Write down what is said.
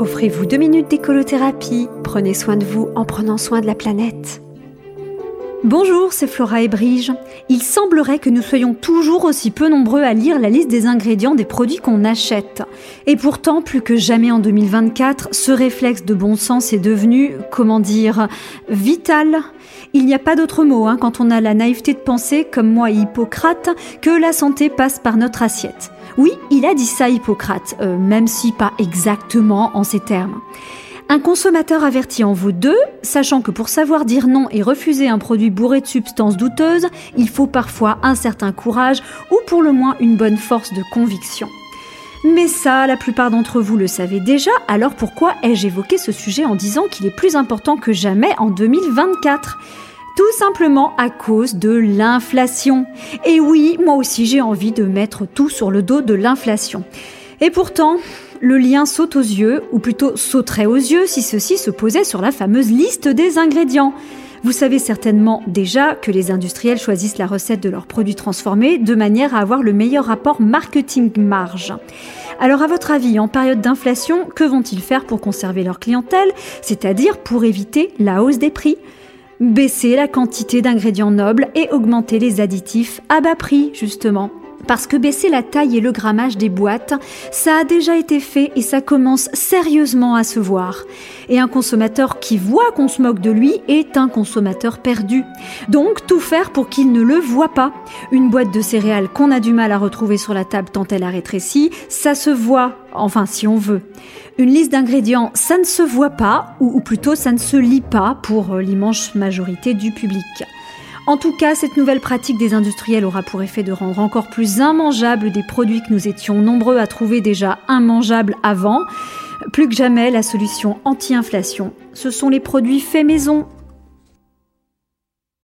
Offrez-vous deux minutes d'écolothérapie. Prenez soin de vous en prenant soin de la planète. Bonjour, c'est Flora et Brige. Il semblerait que nous soyons toujours aussi peu nombreux à lire la liste des ingrédients des produits qu'on achète. Et pourtant, plus que jamais en 2024, ce réflexe de bon sens est devenu, comment dire, vital. Il n'y a pas d'autre mot hein, quand on a la naïveté de penser, comme moi et Hippocrate, que la santé passe par notre assiette. Oui, il a dit ça Hippocrate, euh, même si pas exactement en ces termes. Un consommateur averti en vaut deux, sachant que pour savoir dire non et refuser un produit bourré de substances douteuses, il faut parfois un certain courage ou pour le moins une bonne force de conviction. Mais ça, la plupart d'entre vous le savez déjà, alors pourquoi ai-je évoqué ce sujet en disant qu'il est plus important que jamais en 2024 tout simplement à cause de l'inflation. Et oui, moi aussi j'ai envie de mettre tout sur le dos de l'inflation. Et pourtant, le lien saute aux yeux, ou plutôt sauterait aux yeux si ceci se posait sur la fameuse liste des ingrédients. Vous savez certainement déjà que les industriels choisissent la recette de leurs produits transformés de manière à avoir le meilleur rapport marketing-marge. Alors à votre avis, en période d'inflation, que vont-ils faire pour conserver leur clientèle, c'est-à-dire pour éviter la hausse des prix? Baisser la quantité d'ingrédients nobles et augmenter les additifs à bas prix, justement. Parce que baisser la taille et le grammage des boîtes, ça a déjà été fait et ça commence sérieusement à se voir. Et un consommateur qui voit qu'on se moque de lui est un consommateur perdu. Donc tout faire pour qu'il ne le voit pas. Une boîte de céréales qu'on a du mal à retrouver sur la table tant elle a rétréci, ça se voit, enfin si on veut. Une liste d'ingrédients, ça ne se voit pas, ou, plutôt ça ne se lit pas pour euh, l'immense majorité du public. En tout cas, cette nouvelle pratique des industriels aura pour effet de rendre encore plus immangeables des produits que nous étions nombreux à trouver déjà immangeables avant. Plus que jamais, la solution anti-inflation, ce sont les produits faits maison